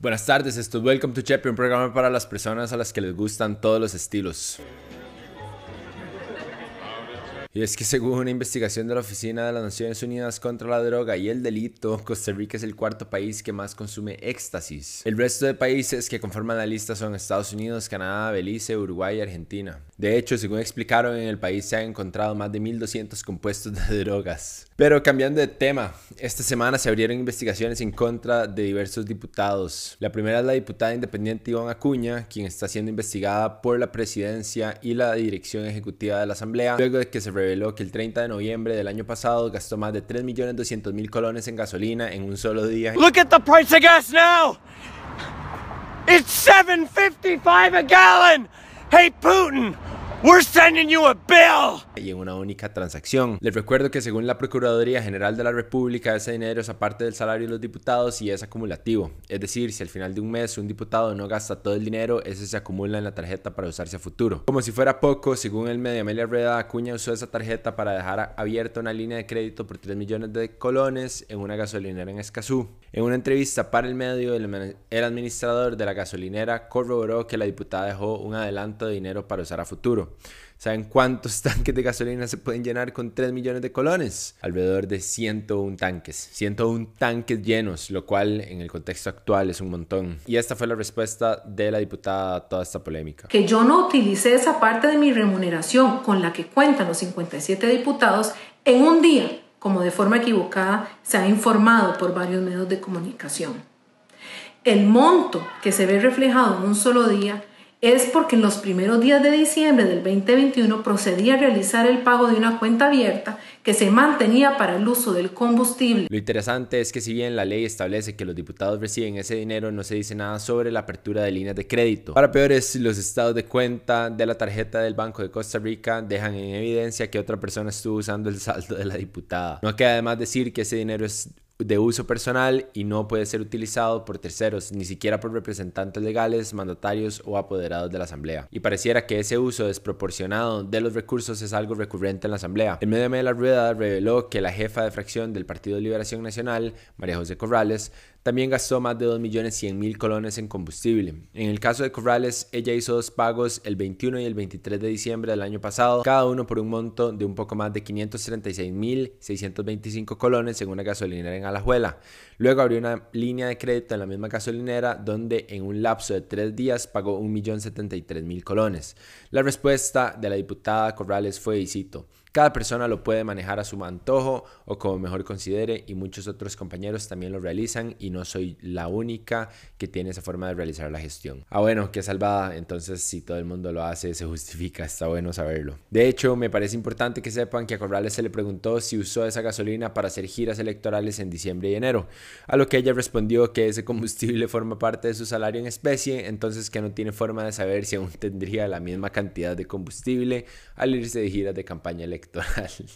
Buenas tardes, esto es Welcome to Chepe, un programa para las personas a las que les gustan todos los estilos. Y es que según una investigación de la Oficina de las Naciones Unidas contra la Droga y el Delito, Costa Rica es el cuarto país que más consume éxtasis. El resto de países que conforman la lista son Estados Unidos, Canadá, Belice, Uruguay y Argentina. De hecho, según explicaron, en el país se han encontrado más de 1.200 compuestos de drogas. Pero cambiando de tema, esta semana se abrieron investigaciones en contra de diversos diputados. La primera es la diputada independiente Ivonne Acuña, quien está siendo investigada por la presidencia y la dirección ejecutiva de la Asamblea, luego de que se reveló que el 30 de noviembre del año pasado gastó más de 3.200.000 colones en gasolina en un solo día. Look at the price of gas now! It's 7.55 a gallon! Hey Putin, we're sending you a bill! y en una única transacción. Les recuerdo que según la Procuraduría General de la República, ese dinero es aparte del salario de los diputados y es acumulativo. Es decir, si al final de un mes un diputado no gasta todo el dinero, ese se acumula en la tarjeta para usarse a futuro. Como si fuera poco, según el medio Amelia Rueda, Acuña usó esa tarjeta para dejar abierta una línea de crédito por 3 millones de colones en una gasolinera en Escazú. En una entrevista para el medio, el administrador de la gasolinera corroboró que la diputada dejó un adelanto de dinero para usar a futuro. ¿Saben cuántos tanques de gasolina se pueden llenar con 3 millones de colones? Alrededor de 101 tanques. 101 tanques llenos, lo cual en el contexto actual es un montón. Y esta fue la respuesta de la diputada a toda esta polémica. Que yo no utilicé esa parte de mi remuneración con la que cuentan los 57 diputados en un día, como de forma equivocada se ha informado por varios medios de comunicación. El monto que se ve reflejado en un solo día es porque en los primeros días de diciembre del 2021 procedía a realizar el pago de una cuenta abierta que se mantenía para el uso del combustible. Lo interesante es que si bien la ley establece que los diputados reciben ese dinero, no se dice nada sobre la apertura de líneas de crédito. Para peores, los estados de cuenta de la tarjeta del Banco de Costa Rica dejan en evidencia que otra persona estuvo usando el saldo de la diputada. No queda además decir que ese dinero es de uso personal y no puede ser utilizado por terceros, ni siquiera por representantes legales, mandatarios o apoderados de la Asamblea. Y pareciera que ese uso desproporcionado de los recursos es algo recurrente en la Asamblea. El medio de la rueda reveló que la jefa de fracción del Partido de Liberación Nacional, María José Corrales, también gastó más de 2.100.000 colones en combustible. En el caso de Corrales, ella hizo dos pagos el 21 y el 23 de diciembre del año pasado, cada uno por un monto de un poco más de 536.625 colones en una gasolinera en Alajuela. Luego abrió una línea de crédito en la misma gasolinera donde en un lapso de tres días pagó 1.073.000 colones. La respuesta de la diputada Corrales fue, y cito, cada persona lo puede manejar a su antojo o como mejor considere y muchos otros compañeros también lo realizan y no soy la única que tiene esa forma de realizar la gestión. Ah bueno, qué salvada, entonces si todo el mundo lo hace se justifica, está bueno saberlo. De hecho, me parece importante que sepan que a Corrales se le preguntó si usó esa gasolina para hacer giras electorales en diciembre y enero, a lo que ella respondió que ese combustible forma parte de su salario en especie, entonces que no tiene forma de saber si aún tendría la misma cantidad de combustible al irse de giras de campaña electoral electoral.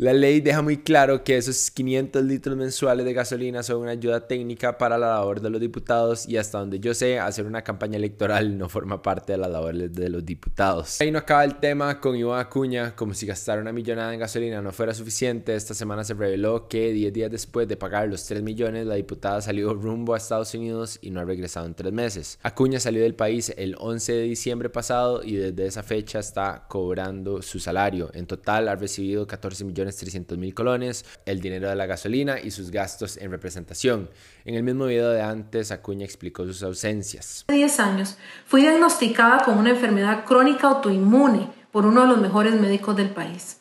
La ley deja muy claro que esos 500 litros mensuales de gasolina son una ayuda técnica para la labor de los diputados y hasta donde yo sé, hacer una campaña electoral no forma parte de la labor de los diputados. Ahí no acaba el tema con Iván Acuña, como si gastar una millonada en gasolina no fuera suficiente. Esta semana se reveló que 10 días después de pagar los 3 millones, la diputada salió rumbo a Estados Unidos y no ha regresado en 3 meses. Acuña salió del país el 11 de diciembre pasado y desde esa fecha está cobrando su salario. En total ha recibido 14 millones 300 mil colones, el dinero de la gasolina y sus gastos en representación. En el mismo video de antes, Acuña explicó sus ausencias. Hace 10 años fui diagnosticada con una enfermedad crónica autoinmune por uno de los mejores médicos del país.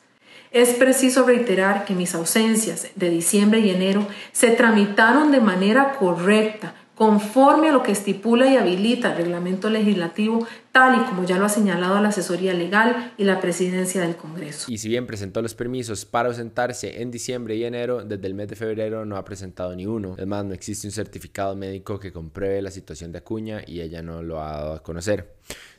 Es preciso reiterar que mis ausencias de diciembre y enero se tramitaron de manera correcta, conforme a lo que estipula y habilita el reglamento legislativo, tal y como ya lo ha señalado la asesoría legal y la presidencia del Congreso. Y si bien presentó los permisos para ausentarse en diciembre y enero, desde el mes de febrero no ha presentado ni uno. Es más, no existe un certificado médico que compruebe la situación de Acuña y ella no lo ha dado a conocer.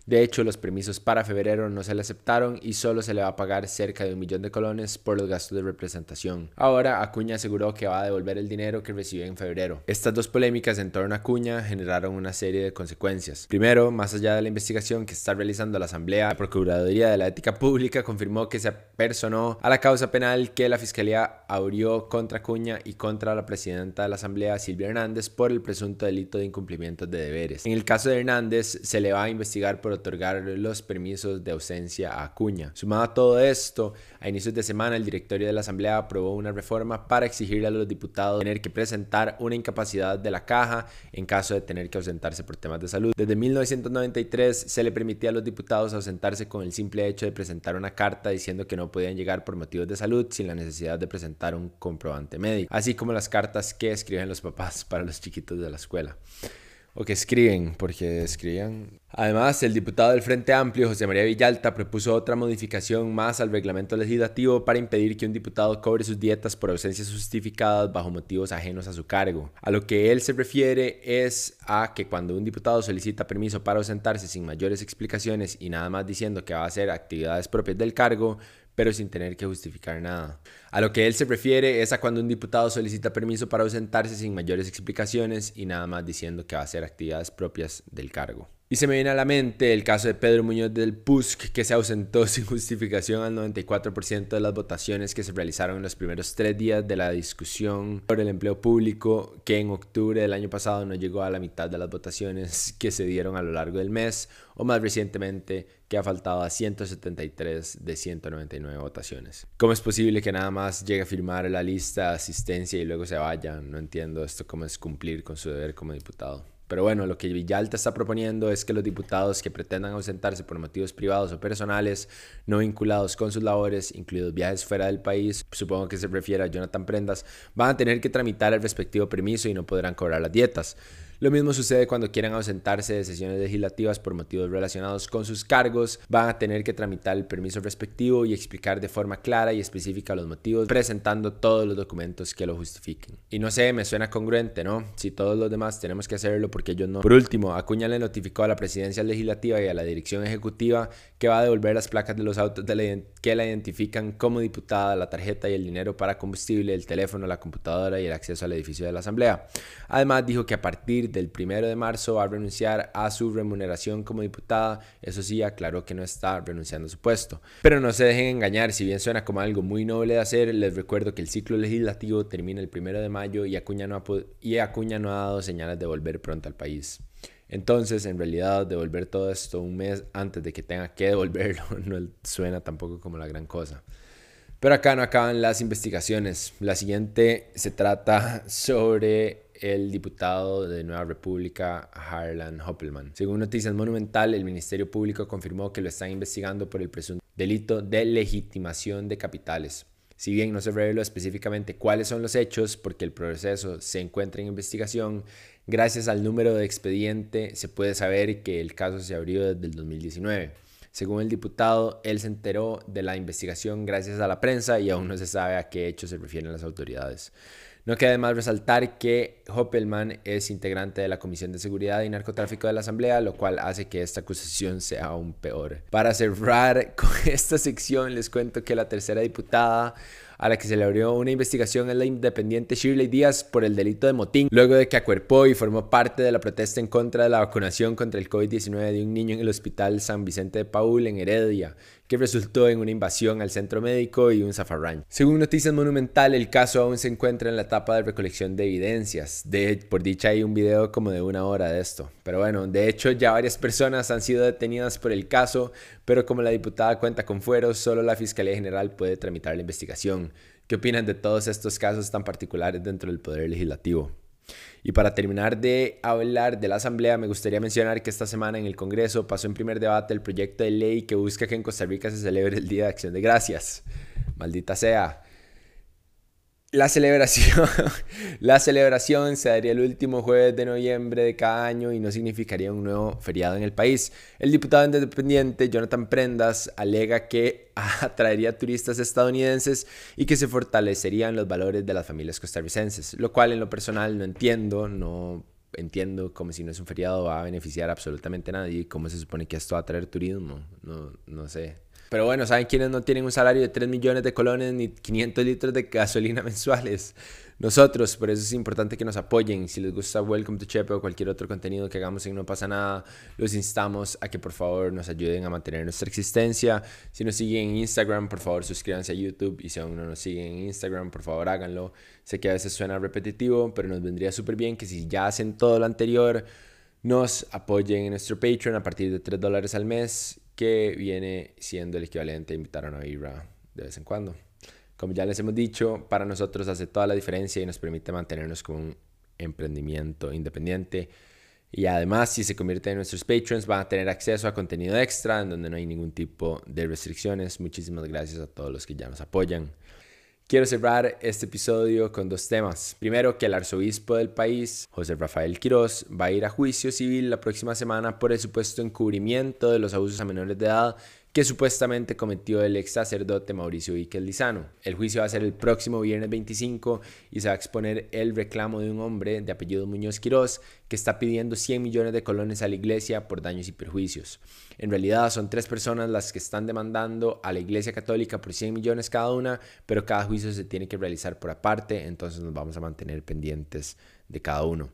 De hecho, los permisos para febrero no se le aceptaron y solo se le va a pagar cerca de un millón de colones por los gastos de representación. Ahora, Acuña aseguró que va a devolver el dinero que recibió en febrero. Estas dos polémicas en torno a Acuña generaron una serie de consecuencias. Primero, más allá de la investigación investigación que está realizando la Asamblea, la Procuraduría de la Ética Pública confirmó que se personó a la causa penal que la Fiscalía abrió contra Cuña y contra la presidenta de la Asamblea, Silvia Hernández, por el presunto delito de incumplimiento de deberes. En el caso de Hernández, se le va a investigar por otorgar los permisos de ausencia a Cuña. Sumado a todo esto, a inicios de semana el directorio de la Asamblea aprobó una reforma para exigirle a los diputados tener que presentar una incapacidad de la caja en caso de tener que ausentarse por temas de salud. Desde 1993 se le permitía a los diputados ausentarse con el simple hecho de presentar una carta diciendo que no podían llegar por motivos de salud sin la necesidad de presentar un comprobante médico, así como las cartas que escriben los papás para los chiquitos de la escuela o que escriben, porque escribían. Además, el diputado del Frente Amplio, José María Villalta, propuso otra modificación más al reglamento legislativo para impedir que un diputado cobre sus dietas por ausencias justificadas bajo motivos ajenos a su cargo. A lo que él se refiere es a que cuando un diputado solicita permiso para ausentarse sin mayores explicaciones y nada más diciendo que va a hacer actividades propias del cargo, pero sin tener que justificar nada. A lo que él se refiere es a cuando un diputado solicita permiso para ausentarse sin mayores explicaciones y nada más diciendo que va a hacer actividades propias del cargo. Y se me viene a la mente el caso de Pedro Muñoz del PUSC, que se ausentó sin justificación al 94% de las votaciones que se realizaron en los primeros tres días de la discusión por el empleo público, que en octubre del año pasado no llegó a la mitad de las votaciones que se dieron a lo largo del mes, o más recientemente, que ha faltado a 173 de 199 votaciones. ¿Cómo es posible que nada más llegue a firmar la lista de asistencia y luego se vaya? No entiendo esto cómo es cumplir con su deber como diputado. Pero bueno, lo que Villalta está proponiendo es que los diputados que pretendan ausentarse por motivos privados o personales no vinculados con sus labores, incluidos viajes fuera del país, supongo que se refiere a Jonathan Prendas, van a tener que tramitar el respectivo permiso y no podrán cobrar las dietas. Lo mismo sucede cuando quieran ausentarse de sesiones legislativas por motivos relacionados con sus cargos, van a tener que tramitar el permiso respectivo y explicar de forma clara y específica los motivos, presentando todos los documentos que lo justifiquen. Y no sé, me suena congruente, ¿no? Si todos los demás tenemos que hacerlo, porque ellos no. Por último, Acuña le notificó a la presidencia legislativa y a la dirección ejecutiva que va a devolver las placas de los autos que la identifican como diputada, la tarjeta y el dinero para combustible, el teléfono, la computadora y el acceso al edificio de la Asamblea. Además, dijo que a partir del primero de marzo va a renunciar a su remuneración como diputada. Eso sí, aclaró que no está renunciando a su puesto. Pero no se dejen engañar, si bien suena como algo muy noble de hacer, les recuerdo que el ciclo legislativo termina el primero de mayo y Acuña no ha, y Acuña no ha dado señales de volver pronto al país. Entonces, en realidad, devolver todo esto un mes antes de que tenga que devolverlo no suena tampoco como la gran cosa. Pero acá no acaban las investigaciones. La siguiente se trata sobre el diputado de Nueva República, Harlan Hoppelman. Según Noticias Monumental, el Ministerio Público confirmó que lo están investigando por el presunto delito de legitimación de capitales. Si bien no se reveló específicamente cuáles son los hechos, porque el proceso se encuentra en investigación, gracias al número de expediente se puede saber que el caso se abrió desde el 2019. Según el diputado, él se enteró de la investigación gracias a la prensa y aún no se sabe a qué hechos se refieren las autoridades. No queda de más resaltar que Hoppelman es integrante de la Comisión de Seguridad y Narcotráfico de la Asamblea, lo cual hace que esta acusación sea aún peor. Para cerrar con esta sección, les cuento que la tercera diputada a la que se le abrió una investigación es la independiente Shirley Díaz por el delito de motín, luego de que acuerpó y formó parte de la protesta en contra de la vacunación contra el COVID-19 de un niño en el Hospital San Vicente de Paul en Heredia, que resultó en una invasión al centro médico y un zafarrancho. Según Noticias Monumental, el caso aún se encuentra en la etapa de recolección de evidencias. De, por dicha hay un video como de una hora de esto. Pero bueno, de hecho ya varias personas han sido detenidas por el caso, pero como la diputada cuenta con fueros, solo la Fiscalía General puede tramitar la investigación. ¿Qué opinan de todos estos casos tan particulares dentro del Poder Legislativo? Y para terminar de hablar de la Asamblea, me gustaría mencionar que esta semana en el Congreso pasó en primer debate el proyecto de ley que busca que en Costa Rica se celebre el Día de Acción de Gracias. Maldita sea. La celebración, la celebración se daría el último jueves de noviembre de cada año y no significaría un nuevo feriado en el país. El diputado independiente Jonathan Prendas alega que atraería turistas estadounidenses y que se fortalecerían los valores de las familias costarricenses, lo cual en lo personal no entiendo, no entiendo como si no es un feriado va a beneficiar absolutamente a nadie, cómo se supone que esto va a traer turismo, no, no sé. Pero bueno, ¿saben quiénes no tienen un salario de 3 millones de colones ni 500 litros de gasolina mensuales? Nosotros, por eso es importante que nos apoyen. Si les gusta Welcome to Chepe o cualquier otro contenido que hagamos en No pasa nada, los instamos a que por favor nos ayuden a mantener nuestra existencia. Si nos siguen en Instagram, por favor suscríbanse a YouTube y si aún no nos siguen en Instagram, por favor háganlo. Sé que a veces suena repetitivo, pero nos vendría súper bien que si ya hacen todo lo anterior, nos apoyen en nuestro Patreon a partir de 3 dólares al mes que viene siendo el equivalente a invitar a una birra de vez en cuando. Como ya les hemos dicho, para nosotros hace toda la diferencia y nos permite mantenernos como un emprendimiento independiente. Y además, si se convierte en nuestros patrons, van a tener acceso a contenido extra en donde no hay ningún tipo de restricciones. Muchísimas gracias a todos los que ya nos apoyan. Quiero cerrar este episodio con dos temas. Primero, que el arzobispo del país, José Rafael Quirós, va a ir a juicio civil la próxima semana por el supuesto encubrimiento de los abusos a menores de edad que supuestamente cometió el ex sacerdote Mauricio Víquez Lizano. El juicio va a ser el próximo viernes 25 y se va a exponer el reclamo de un hombre de apellido Muñoz Quirós que está pidiendo 100 millones de colones a la iglesia por daños y perjuicios. En realidad son tres personas las que están demandando a la iglesia católica por 100 millones cada una, pero cada juicio se tiene que realizar por aparte, entonces nos vamos a mantener pendientes de cada uno.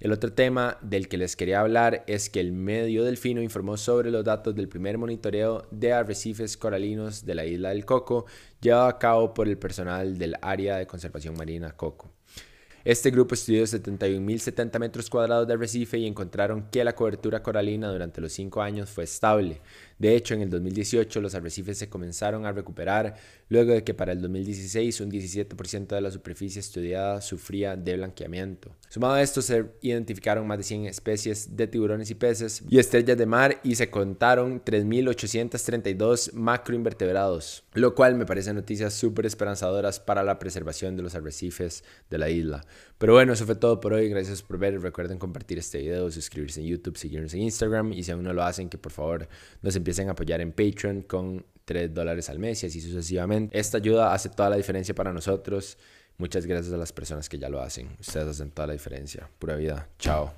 El otro tema del que les quería hablar es que el medio Delfino informó sobre los datos del primer monitoreo de arrecifes coralinos de la isla del Coco llevado a cabo por el personal del área de conservación marina Coco. Este grupo estudió 71.070 metros cuadrados de arrecife y encontraron que la cobertura coralina durante los cinco años fue estable. De hecho, en el 2018 los arrecifes se comenzaron a recuperar luego de que para el 2016 un 17% de la superficie estudiada sufría de blanqueamiento. Sumado a esto, se identificaron más de 100 especies de tiburones y peces y estrellas de mar y se contaron 3.832 macroinvertebrados, lo cual me parece noticias súper esperanzadoras para la preservación de los arrecifes de la isla. Pero bueno, eso fue todo por hoy. Gracias por ver. Recuerden compartir este video, suscribirse en YouTube, seguirnos en Instagram y si aún no lo hacen, que por favor nos empiecen a apoyar en Patreon con 3 dólares al mes y así sucesivamente. Esta ayuda hace toda la diferencia para nosotros. Muchas gracias a las personas que ya lo hacen. Ustedes hacen toda la diferencia. Pura vida. Chao.